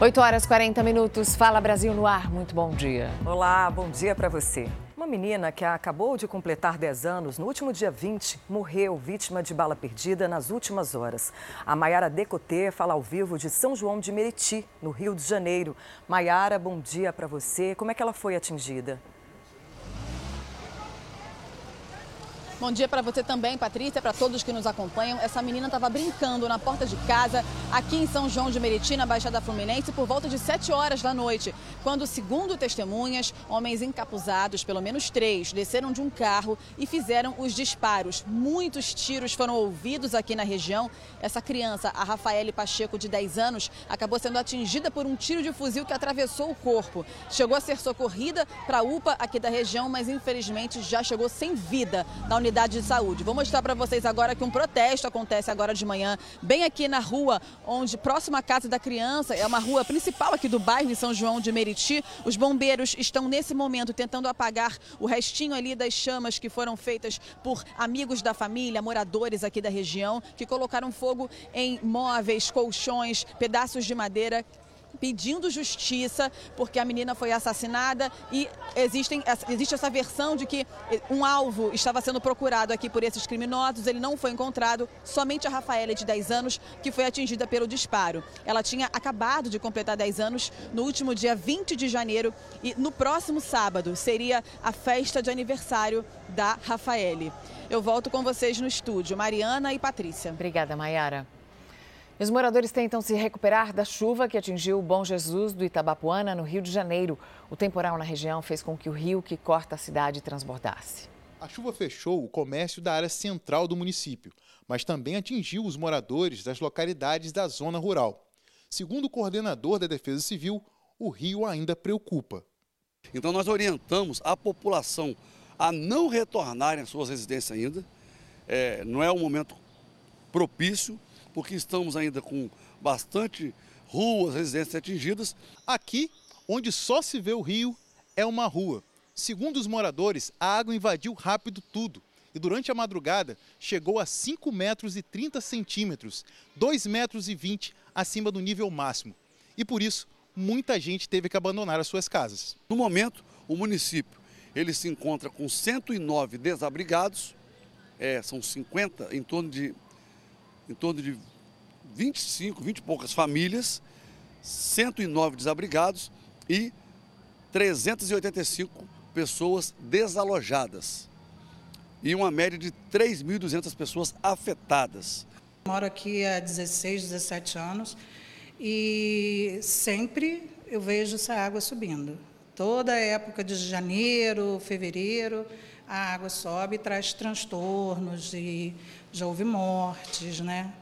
8 horas 40 minutos. Fala Brasil no ar. Muito bom dia. Olá, bom dia para você. Uma menina que acabou de completar 10 anos, no último dia 20, morreu vítima de bala perdida nas últimas horas. A Maiara Decotê fala ao vivo de São João de Meriti, no Rio de Janeiro. Maiara, bom dia para você. Como é que ela foi atingida? Bom dia para você também, Patrícia, para todos que nos acompanham. Essa menina estava brincando na porta de casa, aqui em São João de Meriti, na Baixada Fluminense, por volta de 7 horas da noite, quando, segundo testemunhas, homens encapuzados, pelo menos três, desceram de um carro e fizeram os disparos. Muitos tiros foram ouvidos aqui na região. Essa criança, a Rafaele Pacheco, de 10 anos, acabou sendo atingida por um tiro de fuzil que atravessou o corpo. Chegou a ser socorrida para a UPA aqui da região, mas infelizmente já chegou sem vida na unidade de saúde. Vou mostrar para vocês agora que um protesto acontece agora de manhã, bem aqui na rua, onde próxima à casa da criança, é uma rua principal aqui do bairro de São João de Meriti. Os bombeiros estão nesse momento tentando apagar o restinho ali das chamas que foram feitas por amigos da família, moradores aqui da região, que colocaram fogo em móveis, colchões, pedaços de madeira pedindo justiça porque a menina foi assassinada e existem, existe essa versão de que um alvo estava sendo procurado aqui por esses criminosos, ele não foi encontrado, somente a Rafaela de 10 anos que foi atingida pelo disparo. Ela tinha acabado de completar 10 anos no último dia 20 de janeiro e no próximo sábado seria a festa de aniversário da Rafaele. Eu volto com vocês no estúdio, Mariana e Patrícia. Obrigada, Mayara. Os moradores tentam se recuperar da chuva que atingiu o Bom Jesus do Itabapuana, no Rio de Janeiro. O temporal na região fez com que o rio que corta a cidade transbordasse. A chuva fechou o comércio da área central do município, mas também atingiu os moradores das localidades da zona rural. Segundo o coordenador da Defesa Civil, o rio ainda preocupa. Então, nós orientamos a população a não retornarem às suas residências ainda. É, não é um momento propício porque estamos ainda com bastante ruas, residências atingidas. Aqui, onde só se vê o rio, é uma rua. Segundo os moradores, a água invadiu rápido tudo e durante a madrugada chegou a 5 metros e 30 centímetros, 2 metros e 20 acima do nível máximo. E por isso, muita gente teve que abandonar as suas casas. No momento, o município ele se encontra com 109 desabrigados, é, são 50, em torno de em torno de 25, 20 e poucas famílias, 109 desabrigados e 385 pessoas desalojadas. E uma média de 3.200 pessoas afetadas. Moro aqui há 16, 17 anos e sempre eu vejo essa água subindo. Toda época de janeiro, fevereiro, a água sobe e traz transtornos e já houve mortes, né?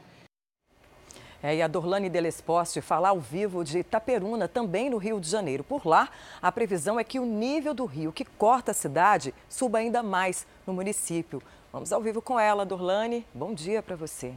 É, e a Dorlane Delesposte fala ao vivo de Itaperuna, também no Rio de Janeiro. Por lá, a previsão é que o nível do rio que corta a cidade suba ainda mais no município. Vamos ao vivo com ela, Dorlane. Bom dia para você.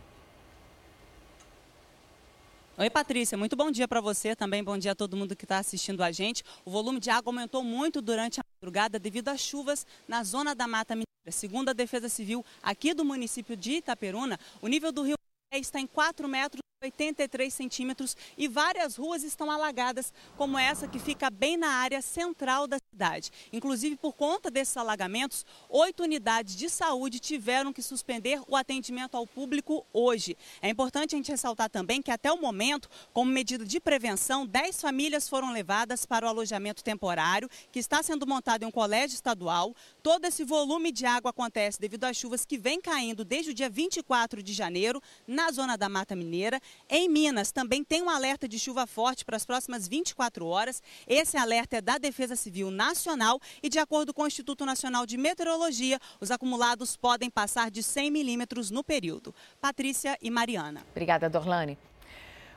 Oi, Patrícia, muito bom dia para você, também bom dia a todo mundo que está assistindo a gente. O volume de água aumentou muito durante a madrugada devido às chuvas na zona da Mata Mineira. Segundo a Defesa Civil aqui do município de Itaperuna, o nível do rio está em 4 metros 83 centímetros e várias ruas estão alagadas, como essa que fica bem na área central da cidade. Inclusive, por conta desses alagamentos, oito unidades de saúde tiveram que suspender o atendimento ao público hoje. É importante a gente ressaltar também que, até o momento, como medida de prevenção, 10 famílias foram levadas para o alojamento temporário, que está sendo montado em um colégio estadual. Todo esse volume de água acontece devido às chuvas que vêm caindo desde o dia 24 de janeiro na zona da Mata Mineira. Em Minas, também tem um alerta de chuva forte para as próximas 24 horas. Esse alerta é da Defesa Civil Nacional e, de acordo com o Instituto Nacional de Meteorologia, os acumulados podem passar de 100 milímetros no período. Patrícia e Mariana. Obrigada, Dorlane.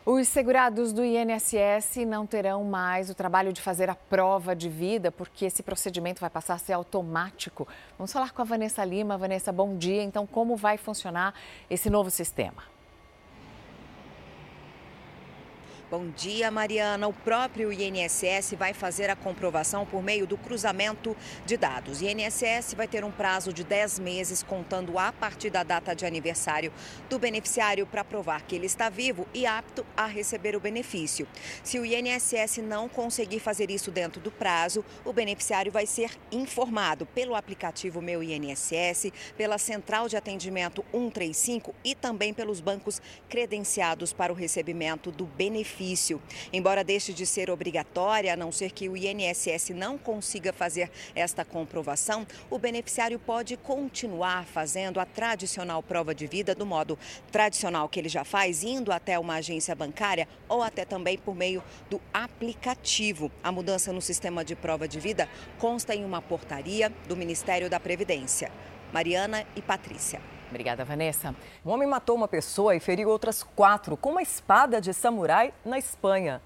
Os segurados do INSS não terão mais o trabalho de fazer a prova de vida, porque esse procedimento vai passar a ser automático. Vamos falar com a Vanessa Lima. Vanessa, bom dia. Então, como vai funcionar esse novo sistema? Bom dia, Mariana. O próprio INSS vai fazer a comprovação por meio do cruzamento de dados. O INSS vai ter um prazo de 10 meses, contando a partir da data de aniversário do beneficiário, para provar que ele está vivo e apto a receber o benefício. Se o INSS não conseguir fazer isso dentro do prazo, o beneficiário vai ser informado pelo aplicativo Meu INSS, pela central de atendimento 135 e também pelos bancos credenciados para o recebimento do benefício benefício. Embora deixe de ser obrigatória, a não ser que o INSS não consiga fazer esta comprovação, o beneficiário pode continuar fazendo a tradicional prova de vida do modo tradicional que ele já faz, indo até uma agência bancária ou até também por meio do aplicativo. A mudança no sistema de prova de vida consta em uma portaria do Ministério da Previdência. Mariana e Patrícia. Obrigada, Vanessa. Um homem matou uma pessoa e feriu outras quatro com uma espada de samurai na Espanha.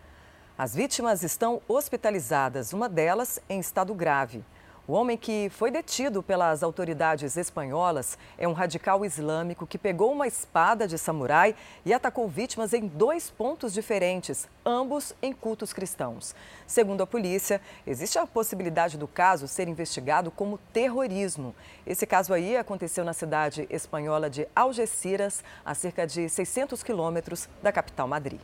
As vítimas estão hospitalizadas, uma delas em estado grave. O homem que foi detido pelas autoridades espanholas é um radical islâmico que pegou uma espada de samurai e atacou vítimas em dois pontos diferentes, ambos em cultos cristãos. Segundo a polícia, existe a possibilidade do caso ser investigado como terrorismo. Esse caso aí aconteceu na cidade espanhola de Algeciras, a cerca de 600 quilômetros da capital Madrid.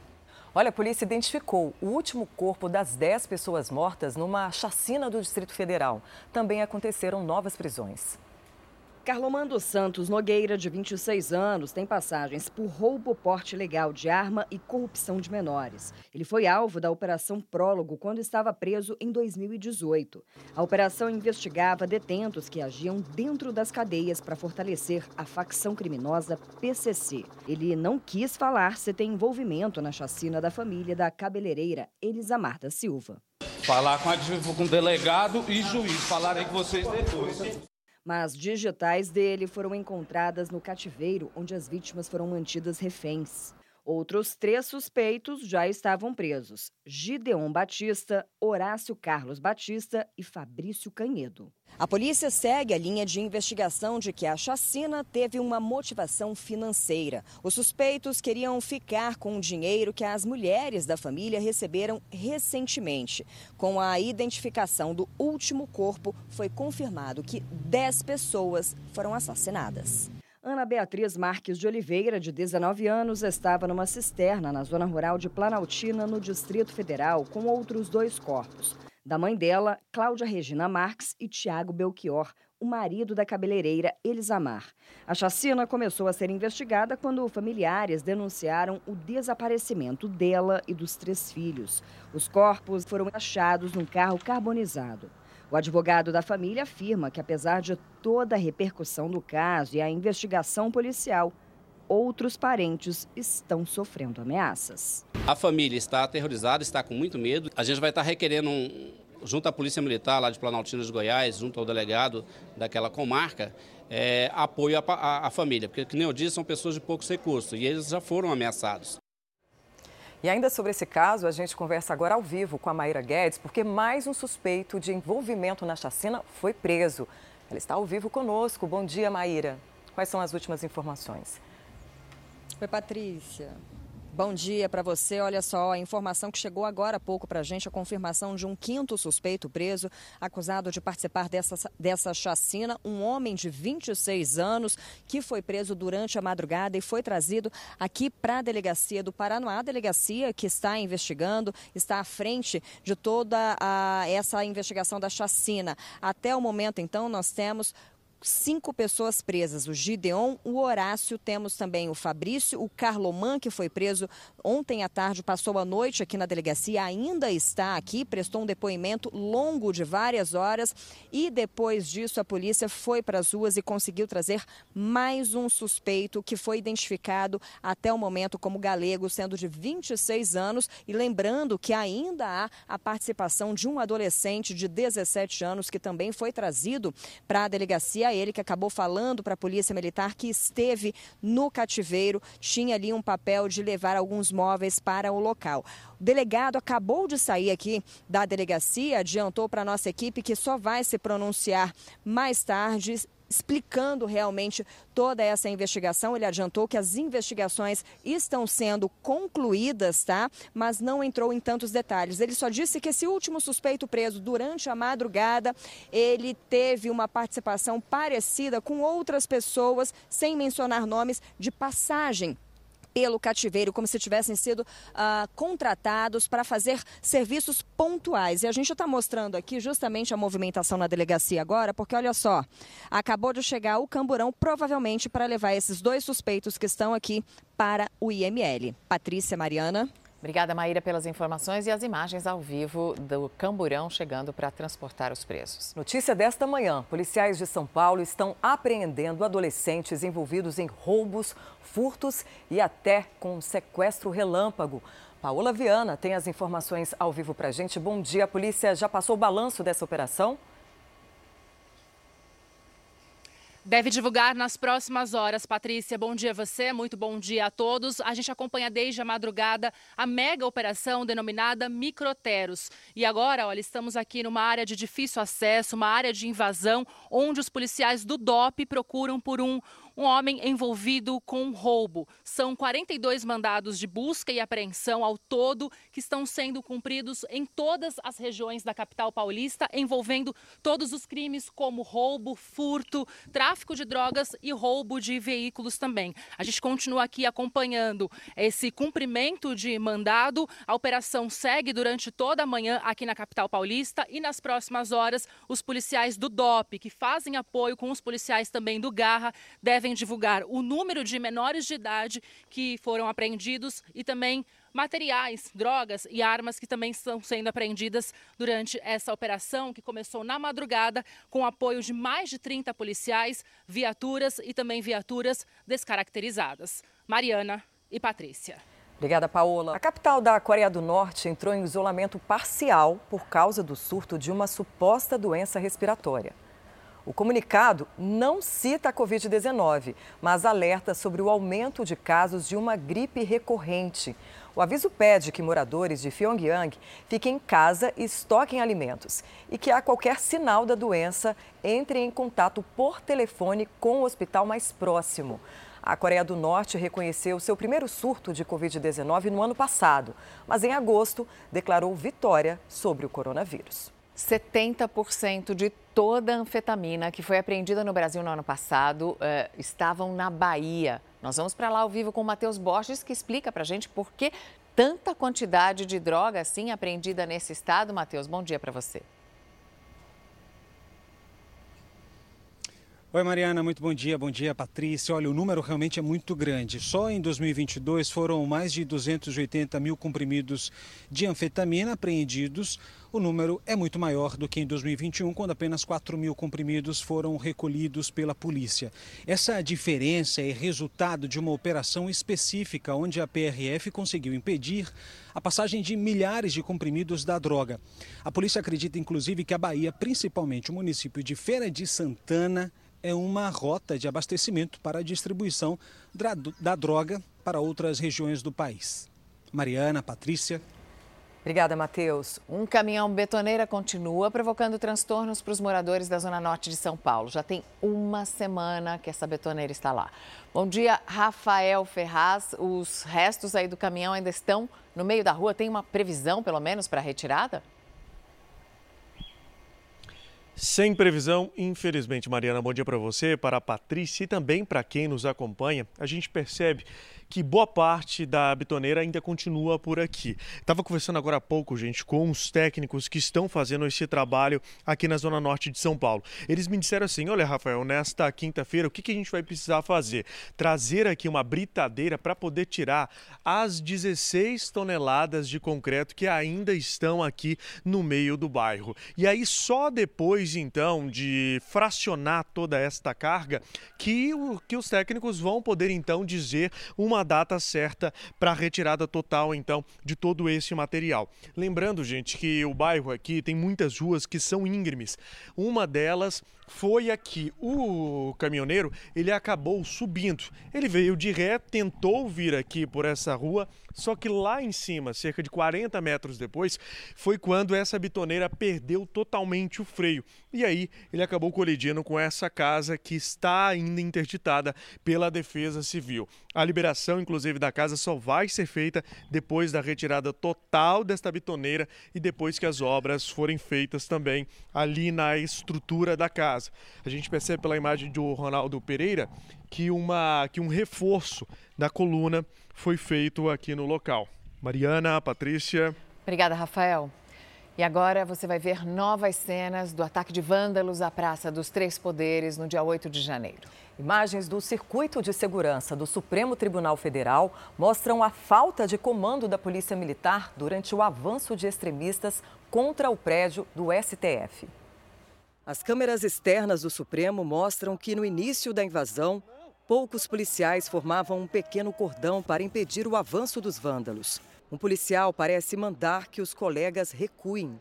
Olha, a polícia identificou o último corpo das 10 pessoas mortas numa chacina do Distrito Federal. Também aconteceram novas prisões. Carlomando Santos Nogueira, de 26 anos, tem passagens por roubo, porte legal de arma e corrupção de menores. Ele foi alvo da Operação Prólogo quando estava preso em 2018. A operação investigava detentos que agiam dentro das cadeias para fortalecer a facção criminosa PCC. Ele não quis falar se tem envolvimento na chacina da família da cabeleireira Elisa Marta Silva. Falar com, a, com o delegado e juiz, falarei com vocês depois mas digitais dele foram encontradas no cativeiro onde as vítimas foram mantidas reféns. Outros três suspeitos já estavam presos: Gideon Batista, Horácio Carlos Batista e Fabrício Canhedo. A polícia segue a linha de investigação de que a chacina teve uma motivação financeira. Os suspeitos queriam ficar com o dinheiro que as mulheres da família receberam recentemente. Com a identificação do último corpo, foi confirmado que 10 pessoas foram assassinadas. Ana Beatriz Marques de Oliveira, de 19 anos, estava numa cisterna na zona rural de Planaltina, no Distrito Federal, com outros dois corpos. Da mãe dela, Cláudia Regina Marques e Tiago Belchior, o marido da cabeleireira Elisamar. A chacina começou a ser investigada quando familiares denunciaram o desaparecimento dela e dos três filhos. Os corpos foram achados num carro carbonizado. O advogado da família afirma que, apesar de toda a repercussão do caso e a investigação policial, outros parentes estão sofrendo ameaças. A família está aterrorizada, está com muito medo. A gente vai estar requerendo, um, junto à Polícia Militar lá de Planaltina de Goiás, junto ao delegado daquela comarca, é, apoio à, à família, porque, como eu disse, são pessoas de poucos recursos e eles já foram ameaçados. E ainda sobre esse caso, a gente conversa agora ao vivo com a Maíra Guedes, porque mais um suspeito de envolvimento na chacina foi preso. Ela está ao vivo conosco. Bom dia, Maíra. Quais são as últimas informações? Oi, Patrícia. Bom dia para você. Olha só, a informação que chegou agora há pouco para a gente, a confirmação de um quinto suspeito preso, acusado de participar dessa, dessa chacina, um homem de 26 anos que foi preso durante a madrugada e foi trazido aqui para a delegacia do Paranoá, a delegacia que está investigando, está à frente de toda a, essa investigação da chacina. Até o momento, então, nós temos cinco pessoas presas: o Gideon, o Horácio, temos também o Fabrício, o Carloman, que foi preso ontem à tarde, passou a noite aqui na delegacia, ainda está aqui, prestou um depoimento longo de várias horas e depois disso a polícia foi para as ruas e conseguiu trazer mais um suspeito que foi identificado até o momento como galego, sendo de 26 anos e lembrando que ainda há a participação de um adolescente de 17 anos que também foi trazido para a delegacia ele que acabou falando para a Polícia Militar que esteve no cativeiro, tinha ali um papel de levar alguns móveis para o local. O delegado acabou de sair aqui da delegacia, adiantou para a nossa equipe que só vai se pronunciar mais tarde explicando realmente toda essa investigação. Ele adiantou que as investigações estão sendo concluídas, tá? Mas não entrou em tantos detalhes. Ele só disse que esse último suspeito preso durante a madrugada, ele teve uma participação parecida com outras pessoas, sem mencionar nomes, de passagem pelo cativeiro, como se tivessem sido uh, contratados para fazer serviços pontuais. E a gente está mostrando aqui justamente a movimentação na delegacia agora, porque olha só, acabou de chegar o camburão, provavelmente para levar esses dois suspeitos que estão aqui para o IML. Patrícia Mariana. Obrigada, Maíra, pelas informações e as imagens ao vivo do camburão chegando para transportar os presos. Notícia desta manhã: policiais de São Paulo estão apreendendo adolescentes envolvidos em roubos, furtos e até com sequestro relâmpago. Paola Viana tem as informações ao vivo para a gente. Bom dia, a polícia já passou o balanço dessa operação? Deve divulgar nas próximas horas. Patrícia, bom dia a você, muito bom dia a todos. A gente acompanha desde a madrugada a mega operação denominada Microteros. E agora, olha, estamos aqui numa área de difícil acesso, uma área de invasão, onde os policiais do DOP procuram por um um homem envolvido com roubo. São 42 mandados de busca e apreensão ao todo que estão sendo cumpridos em todas as regiões da capital paulista, envolvendo todos os crimes como roubo, furto, tráfico de drogas e roubo de veículos também. A gente continua aqui acompanhando esse cumprimento de mandado. A operação segue durante toda a manhã aqui na capital paulista e nas próximas horas os policiais do DOP, que fazem apoio com os policiais também do Garra, devem devem divulgar o número de menores de idade que foram apreendidos e também materiais, drogas e armas que também estão sendo apreendidas durante essa operação que começou na madrugada com apoio de mais de 30 policiais, viaturas e também viaturas descaracterizadas. Mariana e Patrícia. Obrigada, Paola. A capital da Coreia do Norte entrou em isolamento parcial por causa do surto de uma suposta doença respiratória. O comunicado não cita a Covid-19, mas alerta sobre o aumento de casos de uma gripe recorrente. O aviso pede que moradores de Pyongyang fiquem em casa e estoquem alimentos e que há qualquer sinal da doença entrem em contato por telefone com o hospital mais próximo. A Coreia do Norte reconheceu seu primeiro surto de Covid-19 no ano passado, mas em agosto declarou vitória sobre o coronavírus. 70% de toda a anfetamina que foi apreendida no Brasil no ano passado eh, estavam na Bahia. Nós vamos para lá ao vivo com o Matheus Borges, que explica para a gente por que tanta quantidade de droga assim apreendida nesse estado. Matheus, bom dia para você. Oi, Mariana, muito bom dia. Bom dia, Patrícia. Olha, o número realmente é muito grande. Só em 2022 foram mais de 280 mil comprimidos de anfetamina apreendidos. O número é muito maior do que em 2021, quando apenas 4 mil comprimidos foram recolhidos pela polícia. Essa diferença é resultado de uma operação específica, onde a PRF conseguiu impedir a passagem de milhares de comprimidos da droga. A polícia acredita, inclusive, que a Bahia, principalmente o município de Feira de Santana, é uma rota de abastecimento para a distribuição da droga para outras regiões do país. Mariana, Patrícia. Obrigada, Matheus. Um caminhão betoneira continua provocando transtornos para os moradores da Zona Norte de São Paulo. Já tem uma semana que essa betoneira está lá. Bom dia, Rafael Ferraz. Os restos aí do caminhão ainda estão no meio da rua. Tem uma previsão, pelo menos, para a retirada? Sem previsão, infelizmente, Mariana, bom dia para você, para a Patrícia e também para quem nos acompanha. A gente percebe que boa parte da bitoneira ainda continua por aqui. Estava conversando agora há pouco, gente, com os técnicos que estão fazendo esse trabalho aqui na Zona Norte de São Paulo. Eles me disseram assim: olha, Rafael, nesta quinta-feira, o que, que a gente vai precisar fazer? Trazer aqui uma britadeira para poder tirar as 16 toneladas de concreto que ainda estão aqui no meio do bairro. E aí, só depois, então, de fracionar toda esta carga, que, o, que os técnicos vão poder, então, dizer uma data certa para a retirada total, então, de todo esse material. Lembrando, gente, que o bairro aqui tem muitas ruas que são íngremes. Uma delas foi aqui. O caminhoneiro, ele acabou subindo. Ele veio de ré, tentou vir aqui por essa rua, só que lá em cima, cerca de 40 metros depois, foi quando essa bitoneira perdeu totalmente o freio. E aí ele acabou colidindo com essa casa que está ainda interditada pela Defesa Civil. A liberação, inclusive, da casa só vai ser feita depois da retirada total desta bitoneira e depois que as obras forem feitas também ali na estrutura da casa. A gente percebe pela imagem do Ronaldo Pereira que, uma, que um reforço da coluna foi feito aqui no local. Mariana, Patrícia. Obrigada, Rafael. E agora você vai ver novas cenas do ataque de vândalos à Praça dos Três Poderes no dia 8 de janeiro. Imagens do circuito de segurança do Supremo Tribunal Federal mostram a falta de comando da Polícia Militar durante o avanço de extremistas contra o prédio do STF. As câmeras externas do Supremo mostram que no início da invasão, poucos policiais formavam um pequeno cordão para impedir o avanço dos vândalos. Um policial parece mandar que os colegas recuem.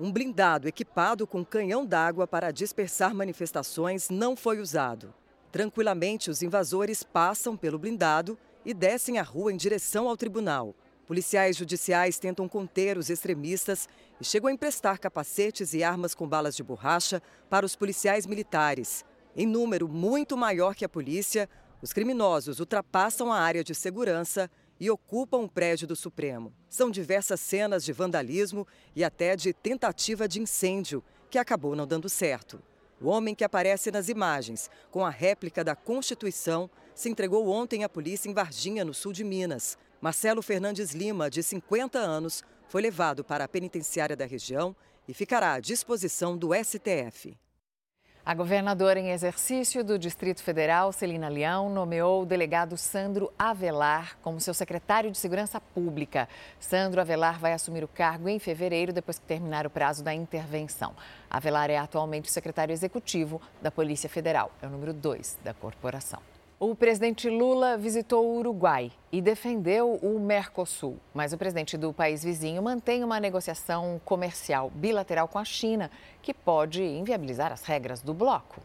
Um blindado equipado com canhão d'água para dispersar manifestações não foi usado. Tranquilamente, os invasores passam pelo blindado e descem a rua em direção ao tribunal. Policiais judiciais tentam conter os extremistas e chegam a emprestar capacetes e armas com balas de borracha para os policiais militares. Em número muito maior que a polícia, os criminosos ultrapassam a área de segurança e ocupam o prédio do Supremo. São diversas cenas de vandalismo e até de tentativa de incêndio, que acabou não dando certo. O homem que aparece nas imagens, com a réplica da Constituição, se entregou ontem à polícia em Varginha, no sul de Minas. Marcelo Fernandes Lima, de 50 anos, foi levado para a penitenciária da região e ficará à disposição do STF. A governadora em exercício do Distrito Federal, Celina Leão, nomeou o delegado Sandro Avelar como seu secretário de Segurança Pública. Sandro Avelar vai assumir o cargo em fevereiro, depois que terminar o prazo da intervenção. Avelar é atualmente secretário executivo da Polícia Federal, é o número 2 da corporação. O presidente Lula visitou o Uruguai e defendeu o Mercosul, mas o presidente do país vizinho mantém uma negociação comercial bilateral com a China, que pode inviabilizar as regras do bloco.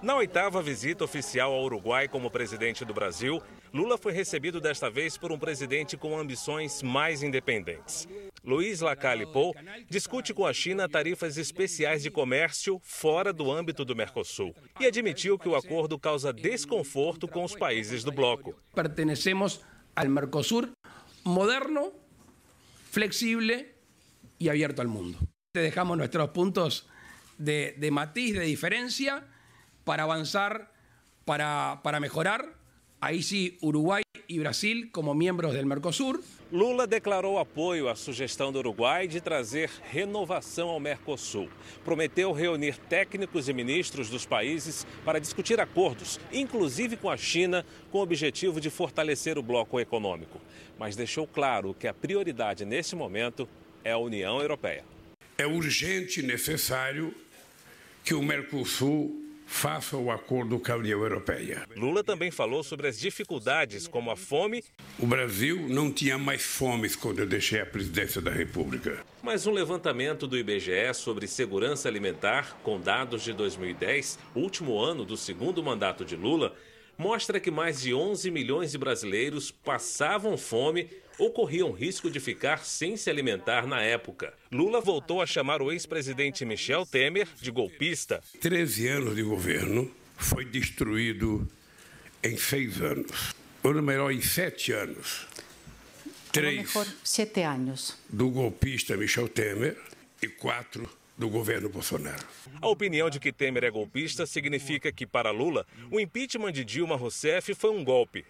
Na oitava visita oficial ao Uruguai como presidente do Brasil, Lula foi recebido desta vez por um presidente com ambições mais independentes. Luiz Lacalle Pou discute com a China tarifas especiais de comércio fora do âmbito do Mercosul e admitiu que o acordo causa desconforto com os países do bloco. Pertenecemos ao Mercosul moderno, flexível e aberto ao mundo. Dejamos nossos pontos de, de matiz, de diferença para avanzar, para, para. Ahí sí, Uruguay y Brasil como miembros del Mercosur. Lula declarou apoio à sugestão do Uruguai de trazer renovação ao Mercosul. Prometeu reunir técnicos e ministros dos países para discutir acordos, inclusive com a China, com o objetivo de fortalecer o bloco econômico. Mas deixou claro que a prioridade nesse momento é a União Europeia. É urgente e necessário que o Mercosul faça o acordo com a União Europeia. Lula também falou sobre as dificuldades como a fome. O Brasil não tinha mais fome quando eu deixei a presidência da República. Mas um levantamento do IBGE sobre segurança alimentar, com dados de 2010, último ano do segundo mandato de Lula, mostra que mais de 11 milhões de brasileiros passavam fome ou corriam risco de ficar sem se alimentar na época. Lula voltou a chamar o ex-presidente Michel Temer de golpista. 13 anos de governo foi destruído em seis anos. Ou melhor, em sete anos. Três sete anos. do golpista Michel Temer e quatro do governo Bolsonaro. A opinião de que Temer é golpista significa que, para Lula, o impeachment de Dilma Rousseff foi um golpe.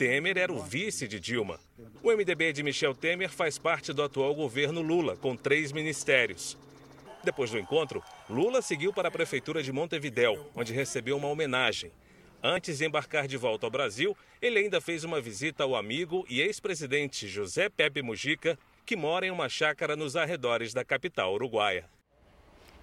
Temer era o vice de Dilma. O MDB de Michel Temer faz parte do atual governo Lula, com três ministérios. Depois do encontro, Lula seguiu para a prefeitura de Montevidéu, onde recebeu uma homenagem. Antes de embarcar de volta ao Brasil, ele ainda fez uma visita ao amigo e ex-presidente José Pepe Mujica, que mora em uma chácara nos arredores da capital uruguaia.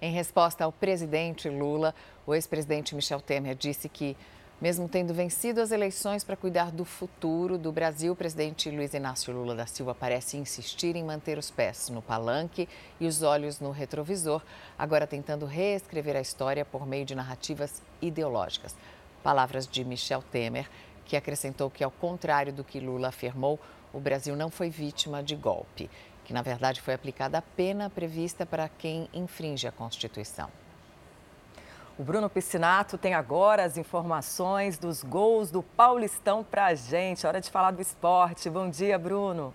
Em resposta ao presidente Lula, o ex-presidente Michel Temer disse que Mesmo tendo vencido as eleições para cuidar do futuro do Brasil, o presidente Luiz Inácio Lula da Silva parece insistir em manter os pés no palanque e os olhos no retrovisor, agora tentando reescrever a história por meio de narrativas ideológicas. Palavras de Michel Temer, que acrescentou que, ao contrário do que Lula afirmou, o Brasil não foi vítima de golpe, que na verdade foi aplicada a pena prevista para quem infringe a Constituição. O Bruno Piscinato tem agora as informações dos gols do Paulistão para a gente. Hora de falar do esporte. Bom dia, Bruno.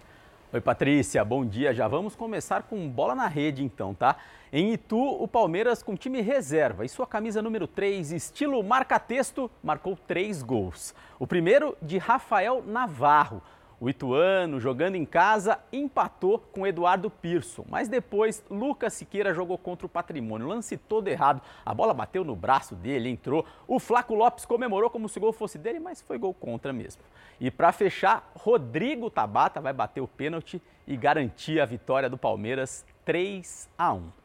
Oi, Patrícia. Bom dia. Já vamos começar com bola na rede, então, tá? Em Itu, o Palmeiras com time reserva e sua camisa número 3, estilo marca-texto, marcou três gols. O primeiro de Rafael Navarro. O Ituano, jogando em casa, empatou com Eduardo Pearson, mas depois Lucas Siqueira jogou contra o Patrimônio. Lance todo errado, a bola bateu no braço dele, entrou. O Flaco Lopes comemorou como se o gol fosse dele, mas foi gol contra mesmo. E para fechar, Rodrigo Tabata vai bater o pênalti e garantir a vitória do Palmeiras 3 a 1.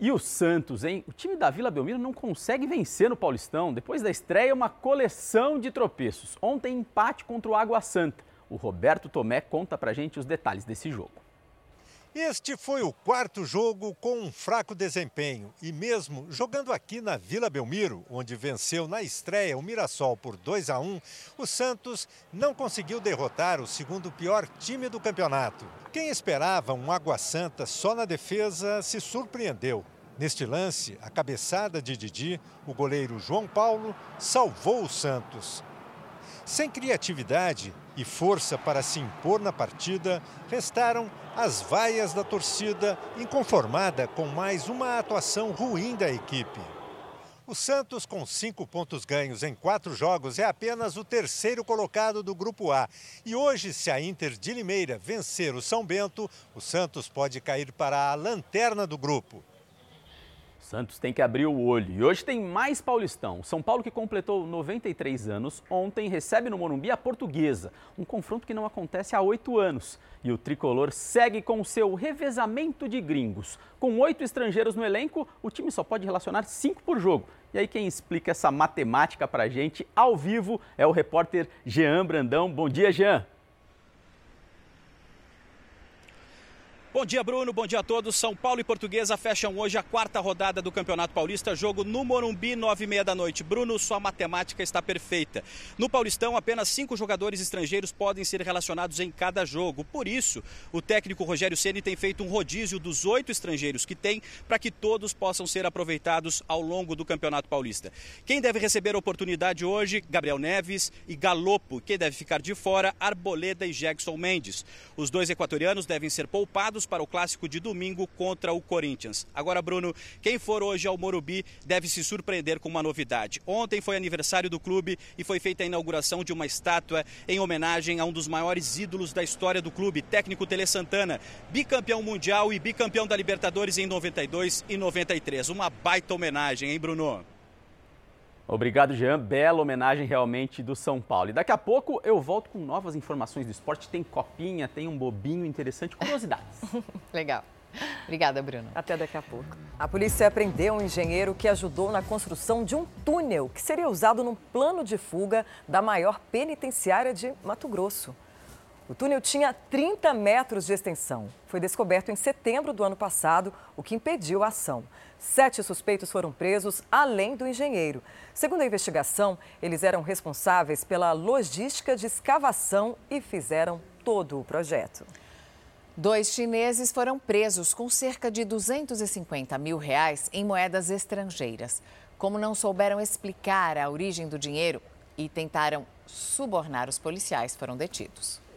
E o Santos, hein? O time da Vila Belmiro não consegue vencer no Paulistão. Depois da estreia, uma coleção de tropeços. Ontem, empate contra o Água Santa. O Roberto Tomé conta pra gente os detalhes desse jogo. Este foi o quarto jogo com um fraco desempenho e mesmo jogando aqui na Vila Belmiro, onde venceu na estreia o Mirassol por 2 a 1, o Santos não conseguiu derrotar o segundo pior time do campeonato. Quem esperava um Água Santa só na defesa se surpreendeu. Neste lance, a cabeçada de Didi, o goleiro João Paulo salvou o Santos. Sem criatividade e força para se impor na partida, restaram as vaias da torcida, inconformada com mais uma atuação ruim da equipe. O Santos, com cinco pontos ganhos em quatro jogos, é apenas o terceiro colocado do Grupo A. E hoje, se a Inter de Limeira vencer o São Bento, o Santos pode cair para a lanterna do grupo. Santos tem que abrir o olho. E hoje tem mais Paulistão. São Paulo, que completou 93 anos, ontem recebe no Morumbi a Portuguesa. Um confronto que não acontece há oito anos. E o tricolor segue com seu revezamento de gringos. Com oito estrangeiros no elenco, o time só pode relacionar cinco por jogo. E aí, quem explica essa matemática pra gente ao vivo é o repórter Jean Brandão. Bom dia, Jean. Bom dia, Bruno. Bom dia a todos. São Paulo e Portuguesa fecham hoje a quarta rodada do Campeonato Paulista. Jogo no Morumbi, nove e meia da noite. Bruno, sua matemática está perfeita. No Paulistão, apenas cinco jogadores estrangeiros podem ser relacionados em cada jogo. Por isso, o técnico Rogério Ceni tem feito um rodízio dos oito estrangeiros que tem para que todos possam ser aproveitados ao longo do Campeonato Paulista. Quem deve receber a oportunidade hoje? Gabriel Neves e Galopo. Quem deve ficar de fora? Arboleda e Jackson Mendes. Os dois equatorianos devem ser poupados para o clássico de domingo contra o Corinthians. Agora, Bruno, quem for hoje ao Morumbi deve se surpreender com uma novidade. Ontem foi aniversário do clube e foi feita a inauguração de uma estátua em homenagem a um dos maiores ídolos da história do clube, técnico Tele Santana, bicampeão mundial e bicampeão da Libertadores em 92 e 93. Uma baita homenagem, hein, Bruno? Obrigado, Jean. Bela homenagem realmente do São Paulo. E daqui a pouco eu volto com novas informações do esporte. Tem copinha, tem um bobinho interessante, curiosidades. Legal. Obrigada, Bruno. Até daqui a pouco. A polícia prendeu um engenheiro que ajudou na construção de um túnel que seria usado no plano de fuga da maior penitenciária de Mato Grosso. O túnel tinha 30 metros de extensão. Foi descoberto em setembro do ano passado, o que impediu a ação. Sete suspeitos foram presos, além do engenheiro. Segundo a investigação, eles eram responsáveis pela logística de escavação e fizeram todo o projeto. Dois chineses foram presos com cerca de 250 mil reais em moedas estrangeiras. Como não souberam explicar a origem do dinheiro e tentaram subornar os policiais, foram detidos.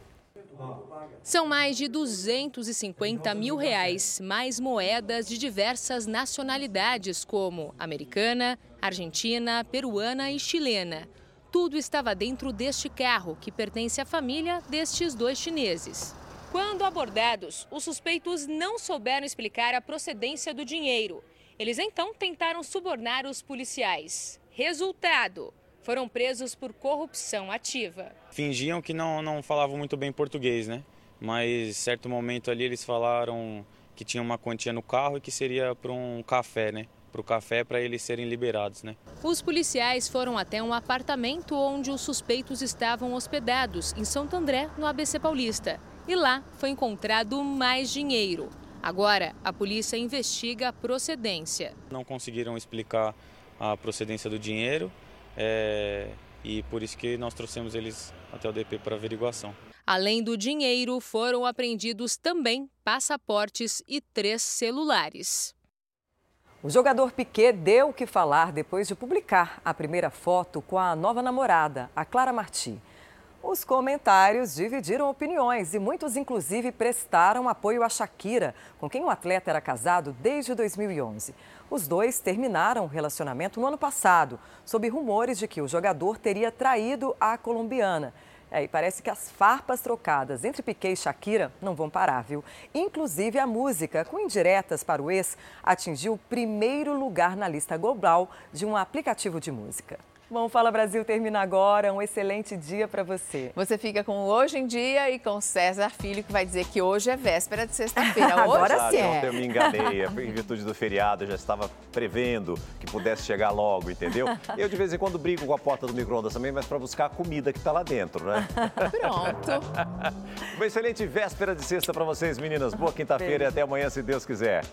São mais de 250 mil reais, mais moedas de diversas nacionalidades, como americana, argentina, peruana e chilena. Tudo estava dentro deste carro, que pertence à família destes dois chineses. Quando abordados, os suspeitos não souberam explicar a procedência do dinheiro. Eles então tentaram subornar os policiais. Resultado: foram presos por corrupção ativa. Fingiam que não, não falavam muito bem português, né? Mas certo momento ali eles falaram que tinha uma quantia no carro e que seria para um café, né? para o café para eles serem liberados, né? Os policiais foram até um apartamento onde os suspeitos estavam hospedados, em Santo André, no ABC Paulista. E lá foi encontrado mais dinheiro. Agora, a polícia investiga a procedência. Não conseguiram explicar a procedência do dinheiro é, e por isso que nós trouxemos eles até o DP para averiguação. Além do dinheiro, foram apreendidos também passaportes e três celulares. O jogador Piquet deu o que falar depois de publicar a primeira foto com a nova namorada, a Clara Marti. Os comentários dividiram opiniões e muitos, inclusive, prestaram apoio a Shakira, com quem o atleta era casado desde 2011. Os dois terminaram o relacionamento no ano passado, sob rumores de que o jogador teria traído a colombiana. É, e parece que as farpas trocadas entre Piquet e Shakira não vão parar, viu? Inclusive a música, com indiretas para o ex, atingiu o primeiro lugar na lista global de um aplicativo de música. Bom, Fala Brasil termina agora. Um excelente dia para você. Você fica com Hoje em Dia e com César Filho, que vai dizer que hoje é véspera de sexta-feira. agora sim é. eu me enganei. Em virtude do feriado, eu já estava prevendo que pudesse chegar logo, entendeu? Eu, de vez em quando, brigo com a porta do micro-ondas também, mas para buscar a comida que está lá dentro, né? Pronto. Uma excelente véspera de sexta para vocês, meninas. Boa quinta-feira e até amanhã, se Deus quiser.